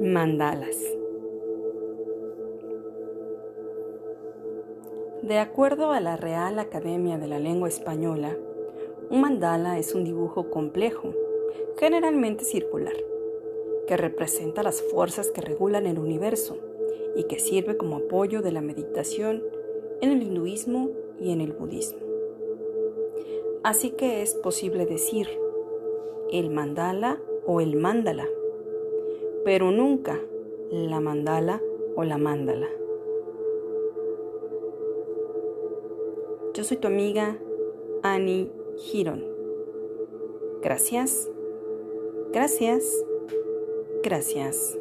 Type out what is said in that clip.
Mandalas. De acuerdo a la Real Academia de la Lengua Española, un mandala es un dibujo complejo, generalmente circular, que representa las fuerzas que regulan el universo y que sirve como apoyo de la meditación en el hinduismo y en el budismo. Así que es posible decir el mandala o el mandala pero nunca la mandala o la mándala. Yo soy tu amiga Annie Giron. Gracias, gracias, gracias.